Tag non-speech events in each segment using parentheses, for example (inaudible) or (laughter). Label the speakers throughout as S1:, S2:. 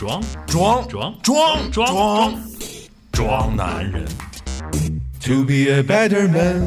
S1: 装
S2: 装
S1: 装
S2: 装
S1: 装
S2: 装
S1: 装男人
S2: ，，To be a better man。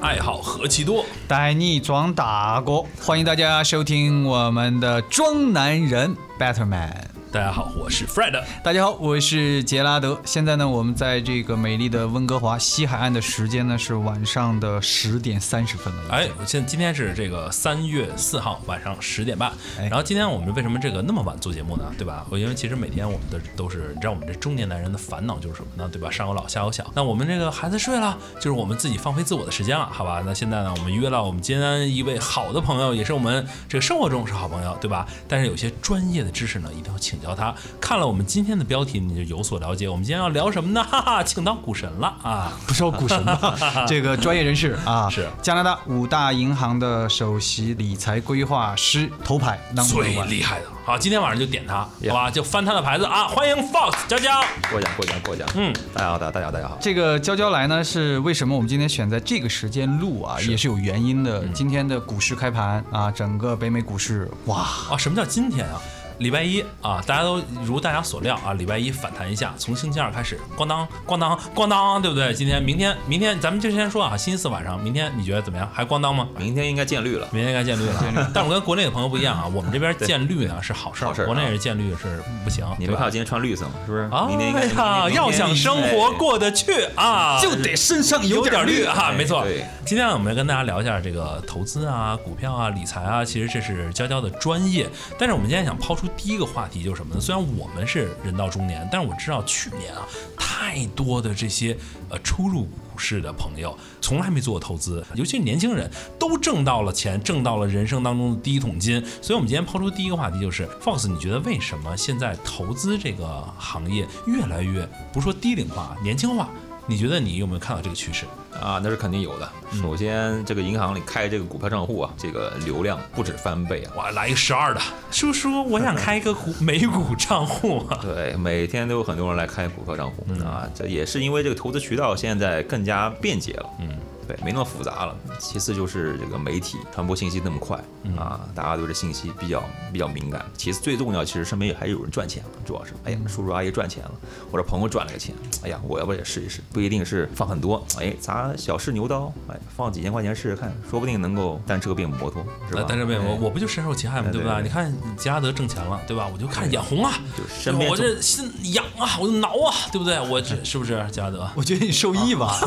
S1: 爱好何其多。
S3: 带你装大哥，欢迎大家收听我们的装男人 Better Man。
S1: 大家好，我是 Fred。
S3: 大家好，我是杰拉德。现在呢，我们在这个美丽的温哥华西海岸的时间呢是晚上的十点三十分了。
S1: 哎，我现今天是这个三月四号晚上十点半，
S3: 哎
S1: 然后今天我们为什么这个那么晚做节目呢？对吧？我因为其实每天我们的都是，你知道我们这中年男人的烦恼就是什么呢？对吧？上有老下有小，那我们这个孩子睡了，就是我们自己放飞自我的时间了，好吧？那现在呢，我们约了我们今天一位好的朋友，也是我们这个生活中是好朋友，对吧？但是有些专业的知识呢，一定要请教他。看了我们今天的标题，你就有所了解。我们今天要聊什么呢？(laughs) 哈哈，请当股神了啊！
S3: 不说股神吧，(laughs) 这个专业人士啊，
S1: 是
S3: 加拿大五大银行的首席理财规划师头牌，
S1: 最厉害的。好，今天晚上就点他，好吧，就翻他的牌子啊！欢迎 Fox 娇娇。
S4: 过奖过奖过奖，
S1: 嗯，
S4: 大家好，大家大家好，大家好。
S3: 这个娇娇来呢，是为什么我们今天选在这个时间录啊，也是有原因的。今天的股市开盘啊，整个北美股市哇，
S1: 啊，什么叫今天啊？礼拜一啊，大家都如大家所料啊，礼拜一反弹一下，从星期二开始，咣当咣当咣当，对不对？今天、明天、明天，咱们就先说啊，星期四晚上，明天你觉得怎么样？还咣当吗？
S4: 明天应该见绿了，
S1: 明天应该见绿了，但我跟国内的朋友不一样啊，我们这边见绿呢是好事儿，
S4: 好事
S1: 国内是见绿是不行。
S4: 你们看我今天穿绿色吗？是不是？
S1: 啊，
S4: 明天应该
S1: 哎呀，
S4: 明天
S1: 要想生活过得去啊，
S3: 就得身上
S1: 有点
S3: 点绿
S1: 绿啊，没错
S4: 对。
S1: 今天我们要跟大家聊一下这个投资啊、股票啊、理财啊，其实这是娇娇的专业。但是我们今天想抛出第一个话题就是什么呢？虽然我们是人到中年，但是我知道去年啊，太多的这些呃初入股市的朋友从来没做过投资，尤其是年轻人都挣到了钱，挣到了人生当中的第一桶金。所以我们今天抛出第一个话题就是，Fox，你觉得为什么现在投资这个行业越来越不说低龄化、年轻化？你觉得你有没有看到这个趋势？
S4: 啊，那是肯定有的。
S1: 嗯
S4: 首先，这个银行里开这个股票账户啊，这个流量不止翻倍啊。
S1: 哇，来一个十二的，叔叔，我想开一个股美股账户啊。(laughs)
S4: 对，每天都有很多人来开股票账户、
S1: 嗯
S4: 啊，这也是因为这个投资渠道现在更加便捷了。
S1: 嗯，
S4: 对，没那么复杂了。其次就是这个媒体传播信息那么快、
S1: 嗯
S4: 啊，大家对这信息比较比较敏感。其次最重要，其实身边还有人赚钱了，主要是，哎呀，叔叔阿姨赚钱了，或者朋友赚了个钱，哎呀，我要不也试一试？不一定是放很多，哎，砸小试牛刀，哎，放几千块钱试试看，说不定能够单车变摩托，是吧
S1: 呃？但是没有，我不就深受其害吗？对吧？你看杰拉德挣钱了，对吧？我就看眼红啊，
S4: 就是身边
S1: 我这心痒啊，我就挠啊，对不对？我这 (laughs) 是不是杰拉德？
S3: 我觉得你受益吧。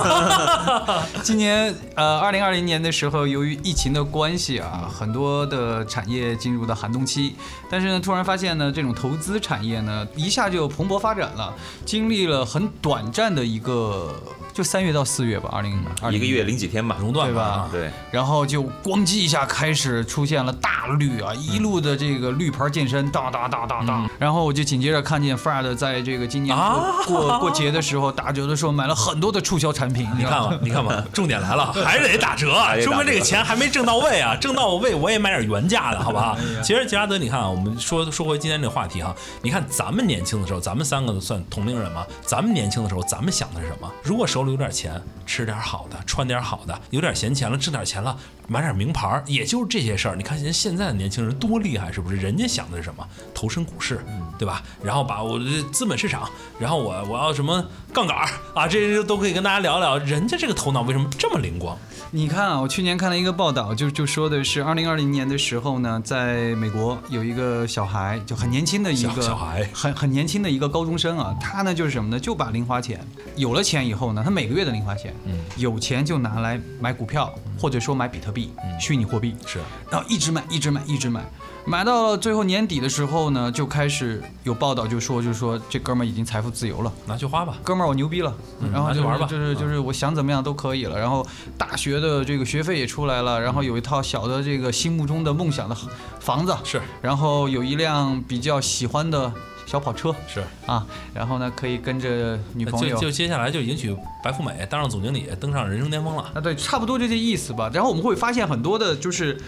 S3: (laughs) 今年呃，二零二零年的时候，由于疫情的关系啊，很多的产业进入到寒冬期。但是呢，突然发现呢，这种投资产业呢，一下就蓬勃发展了，经历了很短暂的一个，就三月到四月吧，二零二
S4: 一个月零几天吧，
S1: 熔断
S3: 对吧？
S1: 啊。
S4: 对，
S3: 然后就咣叽一下开始出现了大绿啊，一路的这个绿牌健身，当当当当当。然后我就紧接着看见 Fred 在这个今年过、
S1: 啊。
S3: 过过节的时候打折的时候买了很多的促销产品，
S1: 你看吧，你看吧，(laughs) 重点来了，(laughs) 还是得打折。说明这个钱还没挣到位啊，(laughs) 挣到位我也买点原价的，好不好？其实杰拉德，你看啊，我们说说回今天这个话题哈，你看咱们年轻的时候，咱们三个算同龄人嘛，咱们年轻的时候，咱们想的是什么？如果手里有点钱，吃点好的，穿点好的，有点闲钱了，挣点钱了，买点名牌儿，也就是这些事儿。你看人现在的年轻人多厉害，是不是？人家想的是什么？投身股市，对吧？然后把我的资本市场，然后我我要什么杠杆儿啊，这些都可以跟大家聊聊。人家这个头脑为什么这么灵光？
S3: 你看啊，我去年看了一个报道，就就说的是二零二零年的时候呢，在美国有一个小孩，就很年轻的一个
S1: 小小孩
S3: 很很年轻的一个高中生啊，他呢就是什么呢？就把零花钱有了钱以后呢，他每个月的零花钱，
S1: 嗯
S3: 有钱就拿来买股票，或者说买比特币、虚拟货币，
S1: 是
S3: 然后一直买，一直买，一直买，买到了最后年底的时候呢，就开始有报道就说，就说这哥们儿已经财富自由了。
S1: 拿去花吧。
S3: 哥们儿，我牛逼了，然后就
S1: 玩吧
S3: 就是就是我想怎么样都可以了。然后大学的这个学费也出来了，然后有一套小的这个心目中的梦想的房子，
S1: 是
S3: 然后有一辆比较喜欢的小跑车
S1: 是，
S3: 啊，然后呢可以跟着女朋友。
S1: 就就接下来就迎娶白富美，当上总经理，登上人生巅峰了。
S3: 啊，对，差不多就这意思吧。然后我们会发现很多的，就是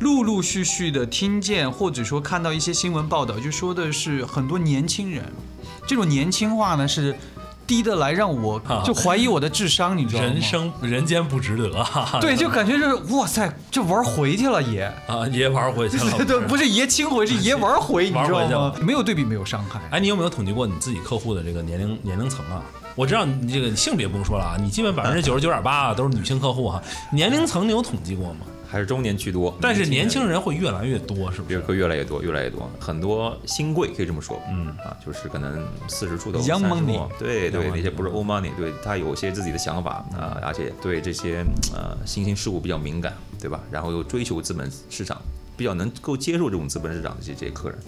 S3: 陆陆续续的听见或者说看到一些新闻报道，就说的是很多年轻人，这种年轻化呢是低的来让我就怀疑我的智商，你知道吗？
S1: 人生人间不值得，
S3: 对，就感觉就是哇塞，这玩回去了爷。
S1: 啊，爷玩回去了。(laughs)
S3: 对，不是爷亲回，是爷玩回，你知道吗？没有对比，没有伤害。
S1: 哎，你有没有统计过你自己客户的这个年龄年龄层啊？我知道你这个性别不用说了啊，你基本百分之九十九点八啊都是女性客户哈。年龄层你有统计过吗？
S4: 还是中年居多，
S1: 但是年轻人会越来越多，是不是？
S4: 会越来越多，越来越多，很多新贵可以这么说，嗯啊，就是可能四十出头30
S3: money
S4: 多对对那些不是 old money，对他有些自己的想法啊，而且对这些呃新兴事物比较敏感，对吧？然后又追求资本市场，比较能够接受这种资本市场的这这些客人，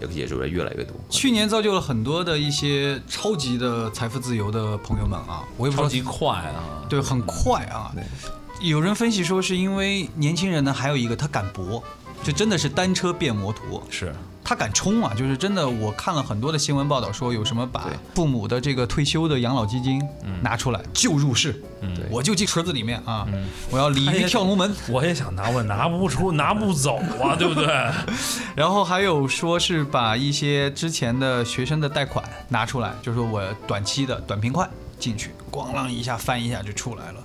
S4: 也也是越来越多。
S3: 去年造就了很多的一些超级的财富自由的朋友们啊，我也不知道
S1: 超级快啊！
S3: 对，很快啊。有人分析说，是因为年轻人呢，还有一个他敢搏，就真的是单车变摩托，
S1: 是。
S3: 他敢冲啊！就是真的，我看了很多的新闻报道，说有什么把父母的这个退休的养老基金拿出来就入市，
S4: 对。
S3: 我就进池子里面啊，我要鲤鱼跳龙门。
S1: 我也想拿，我拿不出，拿不走啊，(laughs) 对不对？
S3: 然后还有说是把一些之前的学生的贷款拿出来，就是说我短期的短平快进去，咣啷一下翻一下就出来了。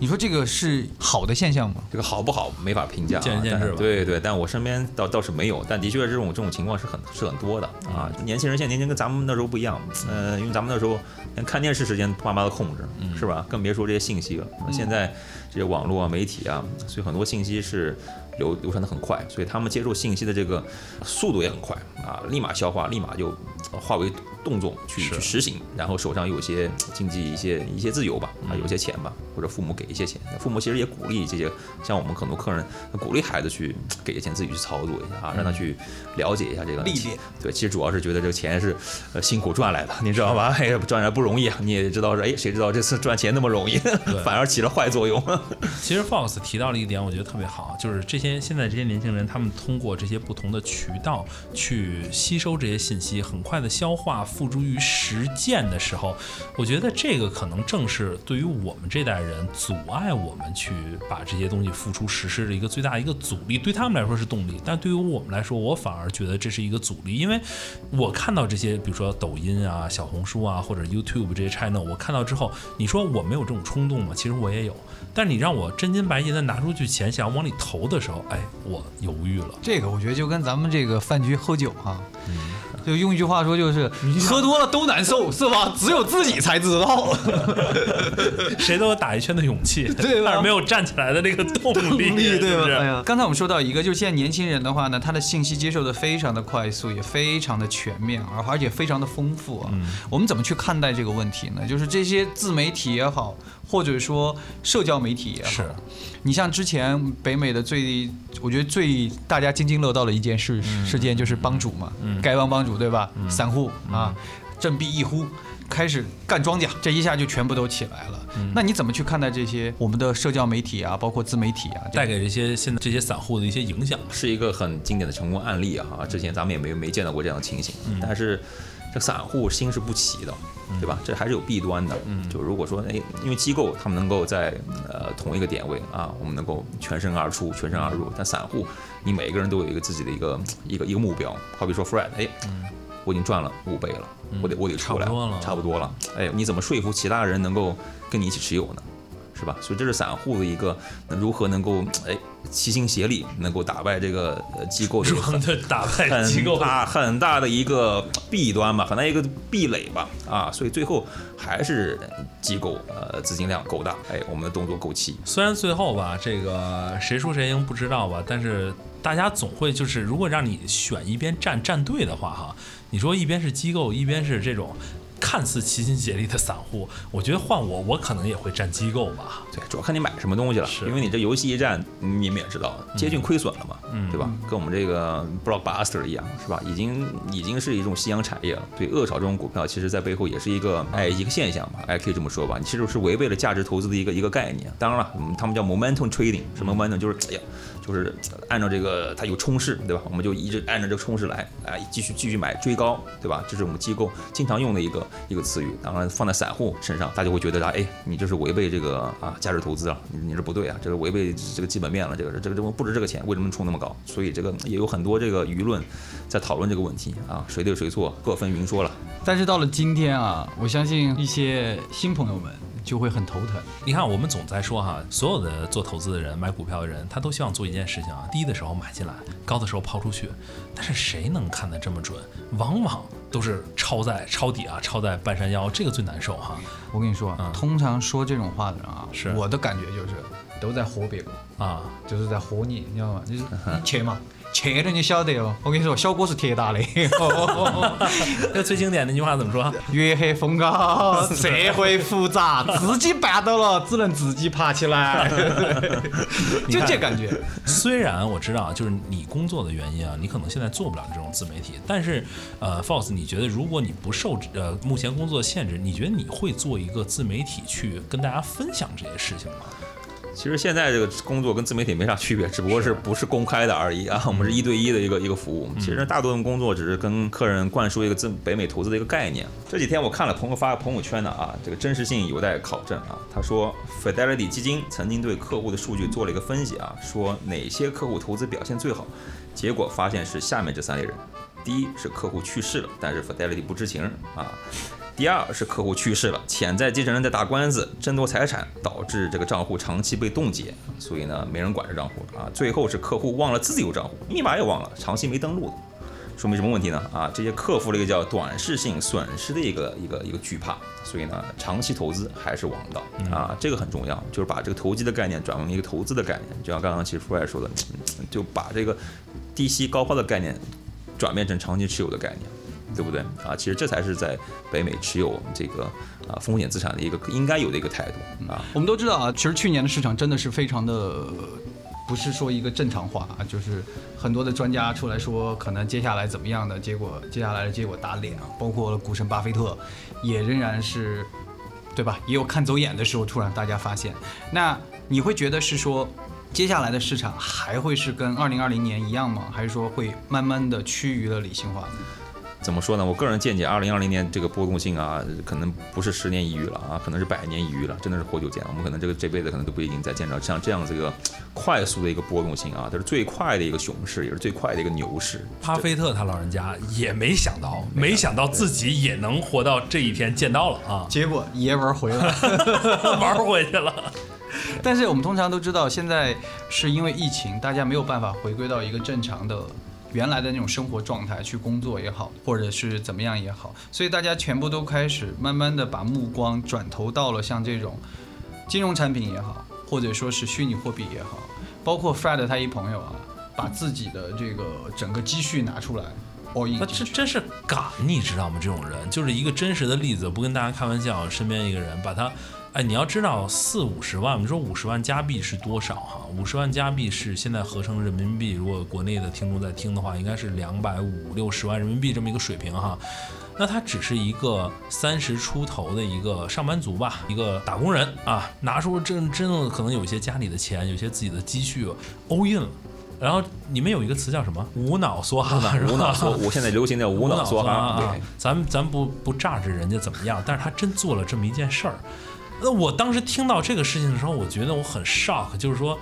S3: 你说这个是好的现象吗？
S4: 这个好不好没法评价、啊，但是
S1: 见仁见智吧
S4: 对对，但我身边倒倒是没有，但的确这种这种情况是很是很多的啊。年轻人现在年轻跟咱们那时候不一样，呃，因为咱们那时候连看电视时间爸妈都控制，是吧？更别说这些信息了。现在这些网络啊、媒体啊，所以很多信息是流流传的很快，所以他们接受信息的这个速度也很快啊，立马消化，立马就呃化为动作去去实行，然后手上有一些经济一些一些自由吧，啊，有些钱吧，或者父母给一些钱，父母其实也鼓励这些像我们很多客人鼓励孩子去给些钱自己去操作一下啊，让他去了解一下这个
S3: 历练。
S4: 对，其实主要是觉得这个钱是呃辛苦赚来的，你知道吧？(laughs) 哎，赚来不容易啊，你也知道是哎，谁知道这次赚钱那么容易，(laughs) 反而起了坏作用。(laughs)
S1: 其实 Fox 提到了一点，我觉得特别好，就是这些现在这些年轻人，他们通过这些不同的渠道去吸收这些信息，很快的消化，付诸于实践的时候，我觉得这个可能正是对于我们这代人阻碍我们去把这些东西付出实施的一个最大一个阻力。对他们来说是动力，但对于我们来说，我反而觉得这是一个阻力，因为我看到这些，比如说抖音啊、小红书啊或者 YouTube 这些 channel，我看到之后，你说我没有这种冲动吗？其实我也有。但是你让我真金白银的拿出去钱，想要往里投的时候，哎，我犹豫了。
S3: 这个我觉得就跟咱们这个饭局喝酒哈啊，就用一句话说就是喝多了都难受，是吧？只有自己才知道。(laughs)
S1: 谁都有打一圈的勇气，(laughs)
S3: 对吧
S1: 但是没有站起来的那个动力，
S3: 对吧？
S1: 是是
S3: 哎呀，刚才我们说到一个，就是现在年轻人的话呢，他的信息接受的非常的快速，也非常的全面，而而且非常的丰富啊。我们怎么去看待这个问题呢？就是这些自媒体也好，或者说社交媒体也好，
S1: 是
S3: 你像之前北美的最，我觉得最大家津津乐道的一件事、事件就是帮主嘛，丐帮帮主对吧？散户啊，振臂一呼。开始干庄稼，这一下就全部都起来了。那你怎么去看待这些我们的社交媒体啊，包括自媒体啊，
S1: 带给这些现在这些散户的一些影响？
S4: 是一个很经典的成功案例啊！之前咱们也没没见到过这样的情形，但是这散户心是不齐的，对吧？这还是有弊端的。就如果说哎，因为机构他们能够在呃同一个点位啊，我们能够全身而出、全身而入，但散户你每个人都有一个自己的一个一个一个目标，好比说 Fred，哎。我已经赚了五倍了，我得我得出来，
S1: 差不多了
S4: 差不多了。哎，你怎么说服其他人能够跟你一起持有呢？是吧？所以这是散户的一个那如何能够哎齐心协力，能够打败这个呃机构的
S1: 打败机构？
S4: 大很大的一个弊端吧，很大一个壁垒吧，啊，所以最后还是机构呃资金量够大，哎，我们的动作够齐，
S1: 虽然最后吧，这个谁输谁赢不知道吧，但是大家总会就是，如果让你选一边站站队的话，哈，你说一边是机构，一边是这种看似齐心协力的散户，我觉得换我，我可能也会站机构吧。
S4: 对，主要看你买什么东西了，
S1: 是
S4: 因为你这游戏一战，你们也知道，接近亏损了嘛，
S1: 嗯
S4: 对吧？跟我们这个 blockbuster 一样，是吧？已经已经是一种夕阳产业了。对，恶炒这种股票，其实在背后也是一个哎一个现象吧，哎可以这么说吧，其实是违背了价值投资的一个一个概念。当然了，嗯他们叫 momentum trading，什么 momentum 就是哎呀，就是按照这个它有冲势，对吧？我们就一直按照这个冲势来，哎，继续继续买追高，对吧？这是我们机构经常用的一个一个词语。当然放在散户身上，大家会觉得啊，哎，你这是违背这个啊价值投资啊，你你这不对啊，这个违背这个基本面了，这个这个这个不值这个钱，为什么冲那么高，所以这个也有很多这个舆论在讨论这个问题啊，谁对谁错各分云说了。
S3: 但是到了今天啊，我相信一些新朋友们就会很头疼。
S1: 你看，我们总在说哈，所有的做投资的人、买股票的人，他都希望做一件事情啊，低的时候买进来，高的时候抛出去。但是谁能看得这么准？往往都是抄在抄底啊，抄在半山腰，这个最难受哈。
S3: 我跟你说，
S1: 嗯
S3: 通常说这种话的人啊，
S1: 是
S3: 我的感觉就是都在唬别个，
S1: 啊，
S3: 就是在唬你，你知道吗？就是你去嘛，去了你晓得哦。我跟你说，小哥是铁打的，(laughs)
S1: 那最经典的那句话怎么说？
S3: 月黑风高，社会复杂，自己绊倒了，只能自己爬起来，(laughs) 就这感觉。
S1: 虽然我知道，就是你工作的原因啊，你可能现在做不了这种自媒体，但是，呃，False，你觉得如果你不受呃目前工作的限制，你觉得你会做一个自媒体去跟大家分享这些事情吗？
S4: 其实现在这个工作跟自媒体没啥区别，只不过是不是公开的而已啊。我们是一对一的一个一个服务。其实大多数工作只是跟客人灌输一个自北美投资的一个概念。这几天我看了朋友发的朋友圈呢啊，这个真实性有待考证啊。他说，Fidelity 基金曾经对客户的数据做了一个分析啊，说哪些客户投资表现最好，结果发现是下面这三类人：第一是客户去世了，但是 Fidelity 不知情啊。第二是客户去世了，潜在继承人在打官司争夺财产，导致这个账户长期被冻结，所以呢没人管这账户啊。最后是客户忘了自己有账户，密码也忘了，长期没登录，说明什么问题呢？啊，这些克服了一个叫短视性损失的一个一个一个惧怕，所以呢长期投资还是王道啊，这个很重要，就是把这个投机的概念转为一个投资的概念，就像刚刚其实 f 说的，(tsk) 就把这个低息高抛的概念转变成长期持有的概念。对不对啊？其实这才是在北美持有这个啊风险资产的一个应该有的一个态度啊。
S3: 我们都知道啊，其实去年的市场真的是非常的，不是说一个正常化啊，就是很多的专家出来说可能接下来怎么样的，结果接下来的结果打脸啊，包括股神巴菲特也仍然是，对吧？也有看走眼的时候，突然大家发现，那你会觉得是说？接下来的市场还会是跟二零二零年一样吗？还是说会慢慢的趋于了理性化？
S4: 怎么说呢？我个人见解，二零二零年这个波动性啊，可能不是十年一遇了啊，可能是百年一遇了，真的是活久见。我们可能这个这辈子可能都不一定再见着像这样这个快速的一个波动性啊，它是最快的一个熊市，也是最快的一个牛市。
S1: 巴菲特他老人家也没想到，没想到自己也能活到这一天，见到了啊，
S3: 结果爷玩回来。(laughs)
S1: 玩回去了。
S3: 但是我们通常都知道，现在是因为疫情，大家没有办法回归到一个正常的、原来的那种生活状态去工作也好，或者是怎么样也好，所以大家全部都开始慢慢的把目光转投到了像这种金融产品也好，或者说是虚拟货币也好，包括 Fred 他一朋友啊，把自己的这个整个积蓄拿出来。
S1: 那这真是敢，你知道吗？这种人就是一个真实的例子，不跟大家开玩笑。身边一个人把他，哎，你要知道四五十万，我们说五十万加币是多少哈？五十万加币是现在合成人民币，如果国内的听众在听的话，应该是两百五六十万人民币这么一个水平哈。那他只是一个三十出头的一个上班族吧，一个打工人啊，拿出真真的可能有一些家里的钱，有些自己的积蓄，all in 了。然后你们有一个词叫什么？无脑梭哈，吧
S4: 无脑梭，我现在流行叫无脑梭哈，
S1: 啊
S4: 对，
S1: 咱咱不不榨着人家怎么样，但是他真做了这么一件事儿。那我当时听到这个事情的时候，我觉得我很 shock，就是说，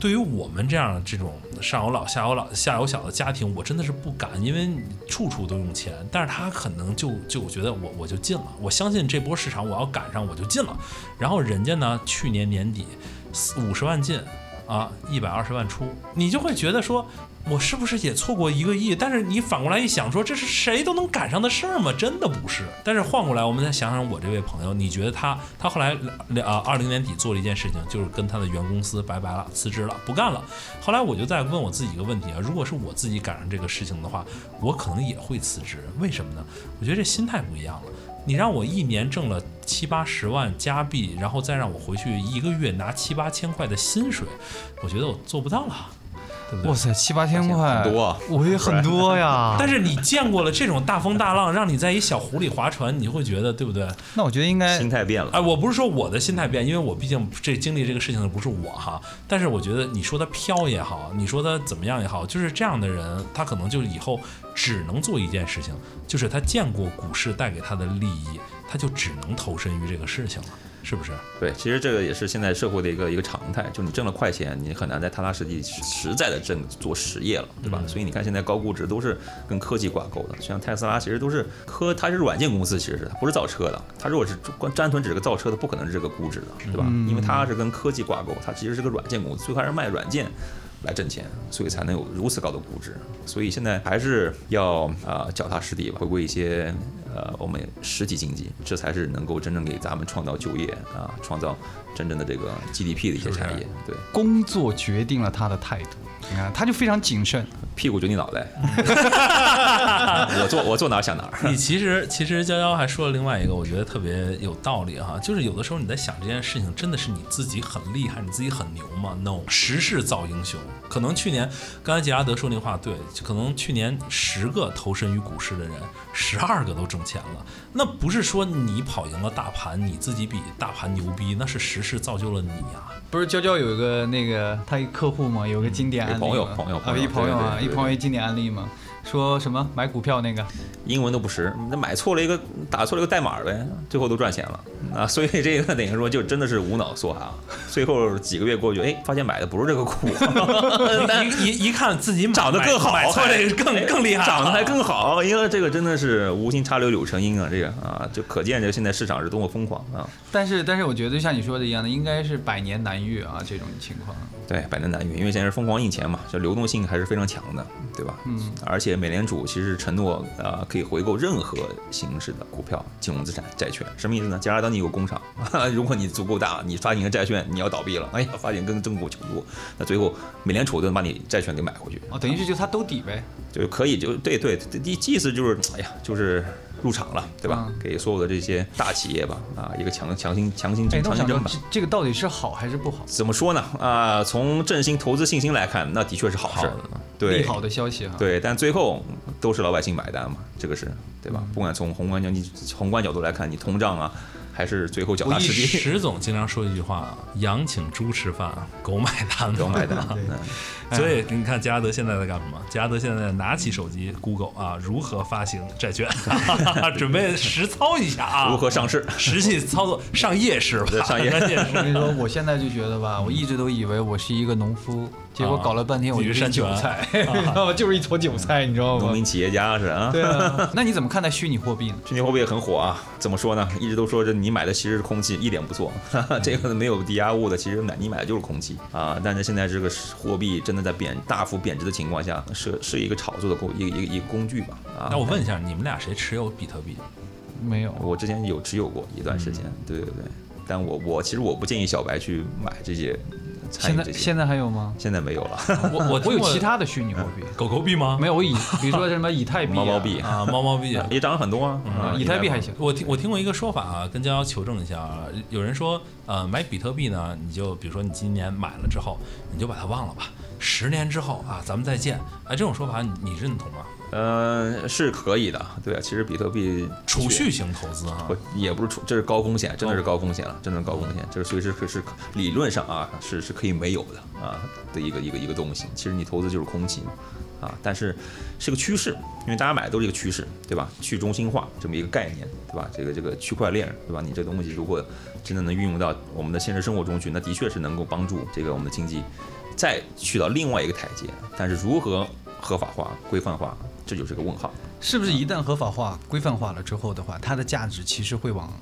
S1: 对于我们这样这种上有老下有老下有小的家庭，我真的是不敢，因为处处都用钱。但是他可能就就我觉得我我就进了，我相信这波市场我要赶上我就进了。然后人家呢，去年年底五十万进。啊，一百二十万出，你就会觉得说，我是不是也错过一个亿？但是你反过来一想，说这是谁都能赶上的事儿吗？真的不是。但是换过来，我们再想想我这位朋友，你觉得他他后来啊，二零年底做了一件事情，就是跟他的原公司拜拜了，辞职了，不干了。后来我就在问我自己一个问题啊，如果是我自己赶上这个事情的话，我可能也会辞职。为什么呢？我觉得这心态不一样了。你让我一年挣了七八十万加币，然后再让我回去一个月拿七八千块的薪水，我觉得我做不到了，对不对
S3: 哇？塞，七八千块，
S4: 很多啊
S3: 我也很多呀。(laughs)
S1: 但是你见过了这种大风大浪，让你在一小湖里划船，你会觉得对不对？
S3: 那我觉得应该
S4: 心态变了。
S1: 哎，我不是说我的心态变，因为我毕竟这经历这个事情的不是我哈。但是我觉得你说他飘也好，你说他怎么样也好，就是这样的人，他可能就以后只能做一件事情，就是他见过股市带给他的利益，他就只能投身于这个事情了。是不是？
S4: 对，其实这个也是现在社会的一个一个常态，就你挣了快钱，你很难再踏踏实地实实在的挣做实业了，对吧？所以你看现在高估值都是跟科技挂钩的，像特斯拉其实都是科，它是软件公司，其实是它不是造车的，它如果是光单纯只是个造车的，不可能是这个估值的，对吧？因为它是跟科技挂钩，它其实是个软件公司，最开始卖软件。来挣钱，所以才能有如此高的估值。所以现在还是要啊、脚踏实地吧，回归一些呃我们实体经济，这才是能够真正给咱们创造就业啊，创造真正的这个 GDP 的一些产业。对，
S3: 工作决定了他的态度。你看，他就非常谨慎。
S4: 屁股决定脑袋。(laughs) 我坐我坐哪儿想哪儿。
S1: 你其实其实娇娇还说了另外一个，我觉得特别有道理哈，就是有的时候你在想这件事情，真的是你自己很厉害，你自己很牛吗？No，时势造英雄。可能去年刚才杰拉德说那话对，可能去年十个投身于股市的人，十二个都挣钱了。那不是说你跑赢了大盘，你自己比大盘牛逼，那是时势造就了你啊、
S3: 不是娇娇有一个那个他一客户嘛，有个经典
S4: 朋友朋友
S3: 啊，
S4: 朋友
S3: 一朋友啊，一朋友一经典案例嘛，说什么？买股票那个，
S4: 英文都不识，那买错了一个打错了一个代码呗，最后都赚钱了。啊！所以这个等于说就真的是无脑梭哈，最后几个月过去，哎，发现买的不是这个股，(laughs)
S1: 一一一看自己买
S4: 长得更好，
S1: 更
S4: 哎
S1: 更厉害，
S4: 长得还更好，因为这个真的是无心插柳柳成荫啊，这个啊，就可见这现在市场是多么疯狂啊！
S3: 但是但是我觉得就像你说的一样的，应该是百年难遇啊这种情况。
S4: 对，百年难遇，因为现在是疯狂印钱嘛，就流动性还是非常强的，对吧？
S3: 嗯，
S4: 而且美联储其实承诺呃可以回购任何形式的股票、金融资产、债券，什么意思呢？假如当你有工厂，(laughs) 如果你足够大，你发行的债券，你要倒闭了，哎呀，发行跟政府求助，那最后美联储都能把你债券给买回去，
S3: 哦，等于是就他兜底呗。
S4: 就可以就对对，意意思就是哎呀，就是入场了，对吧？
S3: 嗯
S4: 给所有的这些大企业吧，啊，一个强强行强行强行征吧。
S3: 这这个到底是好还是不好？
S4: 怎么说呢？啊、从振兴投资信心来看，那的确是好事儿
S1: 好的，
S4: 对，
S3: 利好的消息哈。
S4: 对，但最后都是老百姓买单嘛，这个是对
S3: 嗯
S4: 吧？不管从宏观经济宏观角度来看，你通胀啊，还是最后脚踏
S1: 我
S4: 实地
S1: 石总经常说一句话：“羊请猪吃饭，狗买单。”
S4: 狗买单。
S1: 所以你看，杰拉德现在在干什么？杰拉德现在拿起手机，Google 啊，如何发行债券，(laughs) 准备实操一下啊，
S4: 如何上市？
S1: 实际操作上夜市吧，
S4: 对上夜
S1: 上夜市。
S3: 我跟你说，我现在就觉得吧，我一直都以为我是一个农夫，结果搞了半天我就是 (laughs) 韭菜，你知道吗？就是一撮韭菜，你知道吗
S4: 农民？企业家是啊。
S3: 对啊，那你怎么看待虚拟货币呢？(laughs)
S4: 虚拟货币也很火啊，怎么说呢？一直都说这你买的其实是空气，一点不错。(laughs) 这个没有抵押物的，其实买你买的就是空气啊。但是现在这个货币真的在贬大幅贬值的情况下，是是一个炒作的工一个一个一个工具吧啊。
S1: 那我问一下，你们俩谁持有比特币？
S3: 没有，
S4: 我之前有持有过一段时间，对对对。但我我其实我不建议小白去买这些，参与这些。
S3: 现在现在还有吗？
S4: 现在没有了，
S1: 我我 (laughs)
S3: 我有其他的虚拟货币，
S1: 狗狗币吗？
S3: 没有我以比如说什么以太币、
S4: 猫猫币
S1: 啊，猫猫币。
S4: 也涨了很多啊。
S3: 啊，以太币还行。
S1: 我听我听过一个说法啊，跟娇娇求证一下啊。有人说，呃，买比特币呢，你就比如说你今年买了之后，你就把它忘了吧，十年之后啊，咱们再见。哎，这种说法你你认同吗？
S4: 呃，是可以的，对啊。其实比特币
S1: 储蓄型投资啊
S4: 不，也不是储，这是高风险，真的是高风险了，真的是高风险，这是随时可是理论上啊是是可以没有的啊的一个一个一个东西。其实你投资就是空气嘛，啊，但是是个趋势，因为大家买的都是一个趋势，对吧？去中心化这么一个概念，对吧？这个这个区块链，对吧？你这东西如果真的能运用到我们的现实生活中去，那的确是能够帮助这个我们的经济再去到另外一个台阶。但是如何合法化、规范化，这就是个问号。
S3: 是不是一旦合法化、规范化了之后的话，它的价值其实会往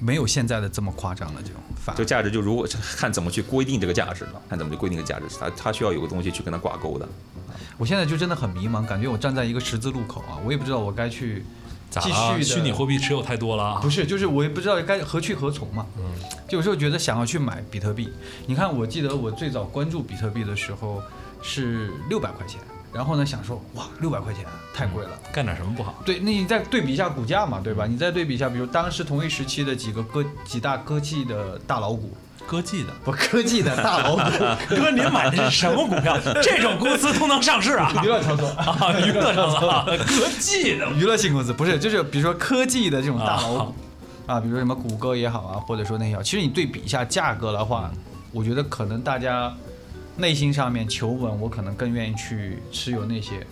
S3: 没有现在的这么夸张了，就反
S4: 这价值就如果看怎么去规定这个价值了，看怎么去规定这个价值，它它需要有个东西去跟它挂钩的。
S3: 我现在就真的很迷茫，感觉我站在一个十字路口啊，我也不知道我该去继？续的
S1: 虚拟货币持有太多了啊
S3: 不？是，就是我也不知道该何去何从嘛。
S1: 嗯
S3: 就有时候觉得想要去买比特币，你看，我记得我最早关注比特币的时候是六百块钱，然后呢想说哇，六百块钱太贵了。
S1: 干点什么不好？
S3: 对，那你再对比一下股价嘛，对吧？你再对比一下，比如当时同一时期的几个科几大科技的大佬股，
S1: 科技的。
S3: 不，科技的大佬股，(laughs)
S1: 哥，您买的是什么股票？(laughs) 这种公司都能上市啊？
S3: 娱乐操作。
S1: 啊，娱乐上啊，(laughs) 歌技的。
S3: 娱乐性公司不是，就是比如说科技的这种大佬股啊，比如说什么谷歌也好啊，或者说那些，其实你对比一下价格的话，我觉得可能大家内心上面求稳，我可能更愿意去持有那些。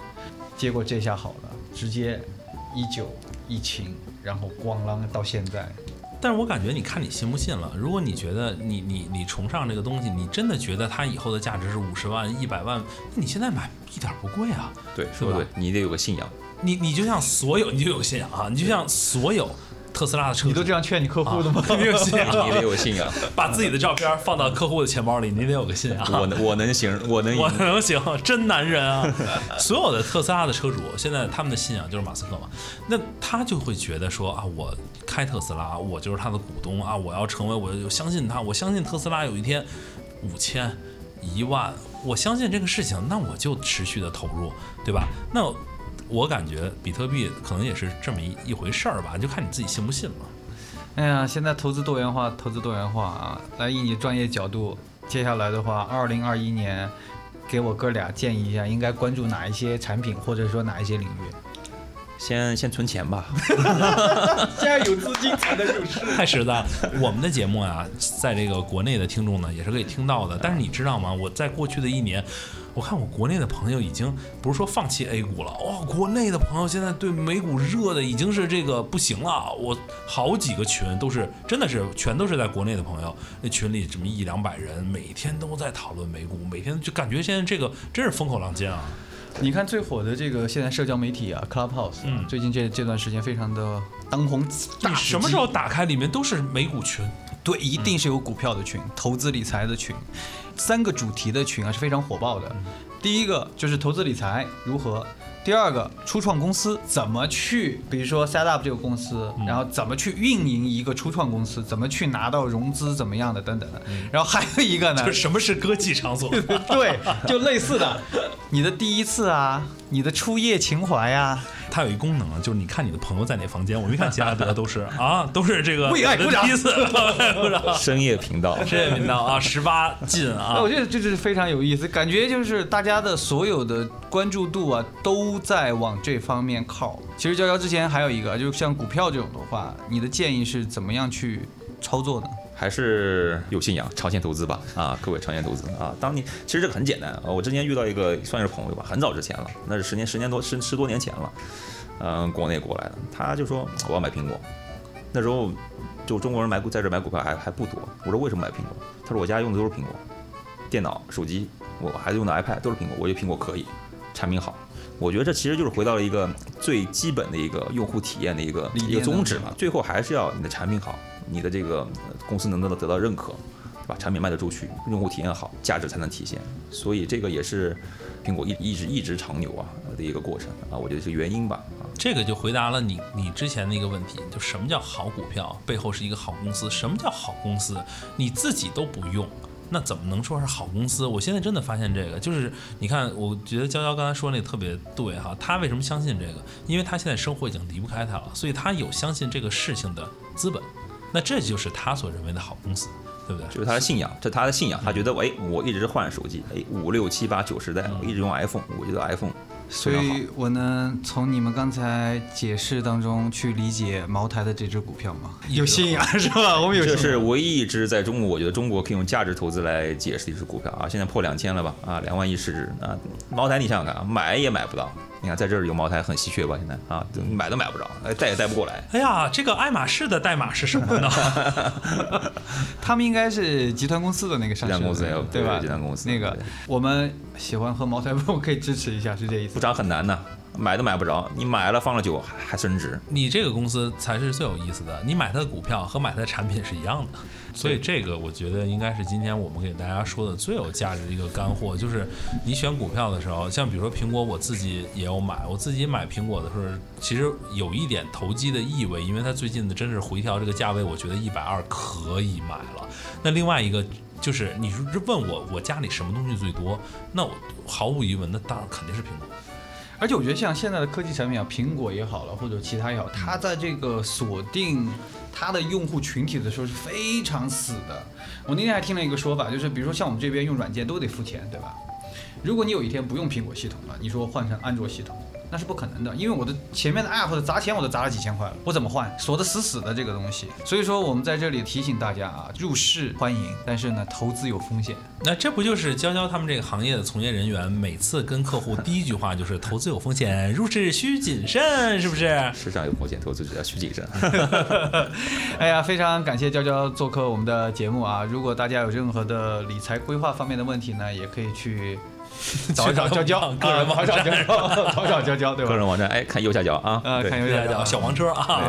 S3: 结果这下好了，直接一九疫情，然后咣啷到现在，
S1: 但是我感觉你看你信不信了。如果你觉得你你你崇尚这个东西，你真的觉得它以后的价值是五十万、一百万，那你现在买一点不贵啊。
S4: 对，是
S1: 吧
S4: 对，你得有个信仰。
S1: 你你就像所有，你就有信仰啊，你就像所有特斯拉的车主，
S3: 你都这样劝你客户的吗？(laughs)
S1: 你有信仰，
S4: 你得有信仰。(laughs)
S1: 把自己的照片放到客户的钱包里，你得有个信仰。(laughs)
S4: 我能，我能行，我能
S1: 我。能行，真男人啊！所有的特斯拉的车主，现在他们的信仰就是马斯克嘛，那他就会觉得说啊，我开特斯拉，我就是他的股东啊，我要成为，我就相信他，我相信特斯拉有一天五千、一万，我相信这个事情，那我就持续的投入，对吧？那我感觉比特币可能也是这么一一回事儿吧，就看你自己信不信了。
S3: 哎呀，现在投资多元化，投资多元化啊！来，以你专业角度，接下来的话，二零二一年，给我哥俩建议一下，应该关注哪一些产品，或者说哪一些领域？
S4: 先先存钱吧。(laughs)
S3: 现在有资金才能入市。
S1: 太实在了。我们的节目啊，在这个国内的听众呢，也是可以听到的。但是你知道吗？我在过去的一年，我看我国内的朋友已经不是说放弃 A 股了，哇、国内的朋友现在对美股热的已经是这个不行了。我好几个群都是，真的是全都是在国内的朋友，那群里这么一两百人，每天都在讨论美股，每天就感觉现在这个真是风口浪尖啊。
S3: 你看最火的这个现在社交媒体啊，Clubhouse，、
S1: 嗯
S3: 最近这这段时间非常的当红大
S1: 你什么时候打开，里面都是美股群。
S3: 对，一定是有股票的群、投资理财的群，三个主题的群啊是非常火爆的。第一个就是投资理财如何，第二个初创公司怎么去，比如说 set up 这个公司，然后怎么去运营一个初创公司，怎么去拿到融资，怎么样的等等的。然后还有一个呢
S1: 就，什么是歌技场所？(laughs)
S3: 对，就类似的，你的第一次啊，你的初夜情怀呀、
S1: 它有一功能啊，就是你看你的朋友在哪房间，我一看其他的都是 (laughs) 啊，都是这个
S3: 为爱鼓掌
S1: 第一次，为 (laughs) 爱鼓掌。(laughs)
S4: 深夜频道，
S1: 深夜频道啊，十八禁啊
S3: 那我，觉得这就是非常有意思，感觉就是大家的所有的关注度啊，都在往这方面靠。其实娇娇之前还有一个，就是像股票这种的话，你的建议是怎么样去操作呢？
S4: 还是有信仰，长线投资吧。啊，各位长线投资啊，当你其实这个很简单啊。我之前遇到一个算是朋友吧，很早之前了，那是十年十年多十十多年前了，嗯，国内过来的，他就说我要买苹果，那时候就中国人买股在这买股票还还不多。我说为什么买苹果？他说我家用的都是苹果，电脑、手机，我孩子用的 iPad 都是苹果，我觉得苹果可以，产品好。我觉得这其实就是回到了一个最基本的一个用户体验的一个一个宗旨嘛。最后还是要你的产品好，你的这个公司能得到得到认可，对吧？产品卖得出去，用户体验好，价值才能体现。所以这个也是苹果一一直一直长牛啊的一个过程啊，我觉得是原因吧啊。
S1: 这个就回答了你你之前的一个问题，就什么叫好股票，背后是一个好公司。什么叫好公司？你自己都不用。那怎么能说是好公司？我现在真的发现这个，就是你看，我觉得娇娇刚才说那特别对哈。他为什么相信这个？因为他现在生活已经离不开它了，所以他有相信这个事情的资本。那这就是他所认为的好公司，对不对？
S4: 就是他的信仰，这他的信仰。他觉得，哎，我一直换手机，哎，五六七八九十代，我一直用 iPhone，我觉得 iPhone
S3: 所。以我能从你们刚才解释当中去理解茅台的这只股票吗？有信仰是吧？我们有信
S4: 这。是唯一一只在中国，我觉得中国可以用价值投资来解释的一只股票啊！现在破两千了吧？啊，两万亿市值啊！茅台你想想看啊，买也买不到。你看在这儿有茅台很稀缺吧？现在啊，买都买不着，哎，带也带不过来。
S1: 哎呀，这个爱马仕的代码是什么呢？(laughs)
S3: 他们应该是集团公司的那个上市
S4: 公司
S3: 对吧？
S4: 集团公司
S3: 那个我们喜欢喝茅台，(laughs) 我可以支持一下，是这意思
S4: 不。涨很难呐，买都买不着。你买了放了久还还升值。
S1: 你这个公司才是最有意思的，你买它的股票和买它的产品是一样的，所以这个我觉得应该是今天我们给大家说的最有价值的一个干货，就是你选股票的时候，像比如说苹果，我自己也有买，我自己买苹果的时候，其实有一点投机的意味，因为它最近的真是回调这个价位，我觉得一百二可以买了。那另外一个就是你是问我我家里什么东西最多，那我毫无疑问，那当然肯定是苹果。
S3: 而且我觉得像现在的科技产品啊，苹果也好了，或者其他也好，它在这个锁定它的用户群体的时候是非常死的。我那天还听了一个说法，就是比如说像我们这边用软件都得付钱，对吧？如果你有一天不用苹果系统了，你说换成安卓系统，那是不可能的，因为我的前面的 app 的砸钱我都砸了几千块了，我怎么换？锁得死死的这个东西。所以说我们在这里提醒大家啊，入市欢迎，但是呢，投资有风险。
S1: 那这不就是娇娇他们这个行业的从业人员每次跟客户第一句话就是投资有风险，入市需谨慎，是不是？
S4: 市场有风险，投资要需谨慎。(laughs)
S3: 哎呀，非常感谢娇娇做客我们的节目啊！如果大家有任何的理财规划方面的问题呢，也可以去 (laughs) 找一找 (laughs) 娇娇，
S1: 个人网站
S3: 找找娇娇，
S4: 个人网站，哎，看右下角啊，
S3: 呃，看右下角
S1: 小黄车啊，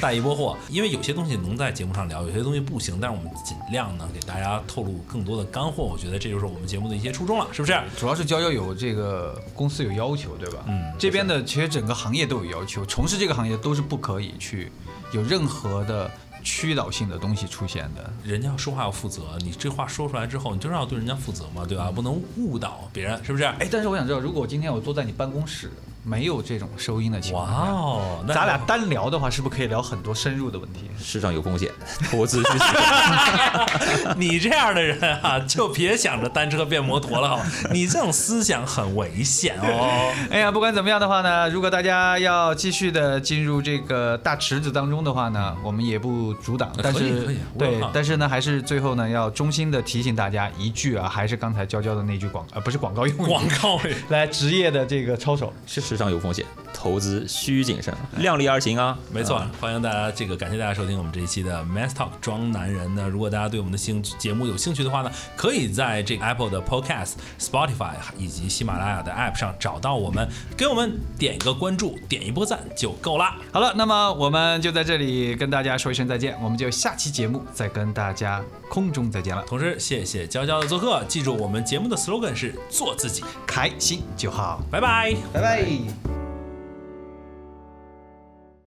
S1: 带一波货。因为有些东西能在节目上聊，有些东西不行，但是我们尽量呢给大家透露更多的干货。我觉得这就是我们节目的一些初衷了，是不是？
S3: 主要是娇娇有这个公司有要求，对吧？
S1: 嗯
S3: 这边的其实整个行业都有要求，从事这个行业都是不可以去有任何的驱导性的东西出现的。
S1: 人家要说话要负责，你这话说出来之后，你就是要对人家负责嘛，对吧？不能误导别人，是不是？
S3: 哎，但是我想知道，如果今天我坐在你办公室，没有这种收音的情况下，
S1: 哦，那
S3: 咱俩单聊的话，是不是可以聊很多深入的问题？
S4: 市场有风险，(laughs) 投资需谨慎。(laughs)
S1: 你这样的人啊，就别想着单车变摩托了，好吧？(laughs) 你这种思想很危险哦。
S3: 哎呀，不管怎么样的话呢，如果大家要继续的进入这个大池子当中的话呢，我们也不阻挡。但是
S1: 可以可以
S3: 对，但是呢，还是最后呢，要衷心的提醒大家一句啊，还是刚才娇娇的那句广，呃，不是广告用语，
S1: 广告语
S3: 来职业的这个操守。
S4: 市场有风险，投资需谨慎，量力而行啊。
S1: 没错，欢迎大家，这个感谢大家收听我们这一期的 Man Talk 装男人那。如果大家对我们的兴节目有兴趣的话呢，可以在这个 Apple 的 Podcast、Spotify 以及喜马拉雅的 App 上找到我们，给我们点一个关注，点一波赞就够啦。
S3: 好了，那么我们就在这里跟大家说一声再见，我们就下期节目再跟大家空中再见了，
S1: 同时，谢谢娇娇的做客，记住我们节目的 slogan 是做自己，
S3: 开心就好，
S1: 拜拜。
S3: 拜拜。dia.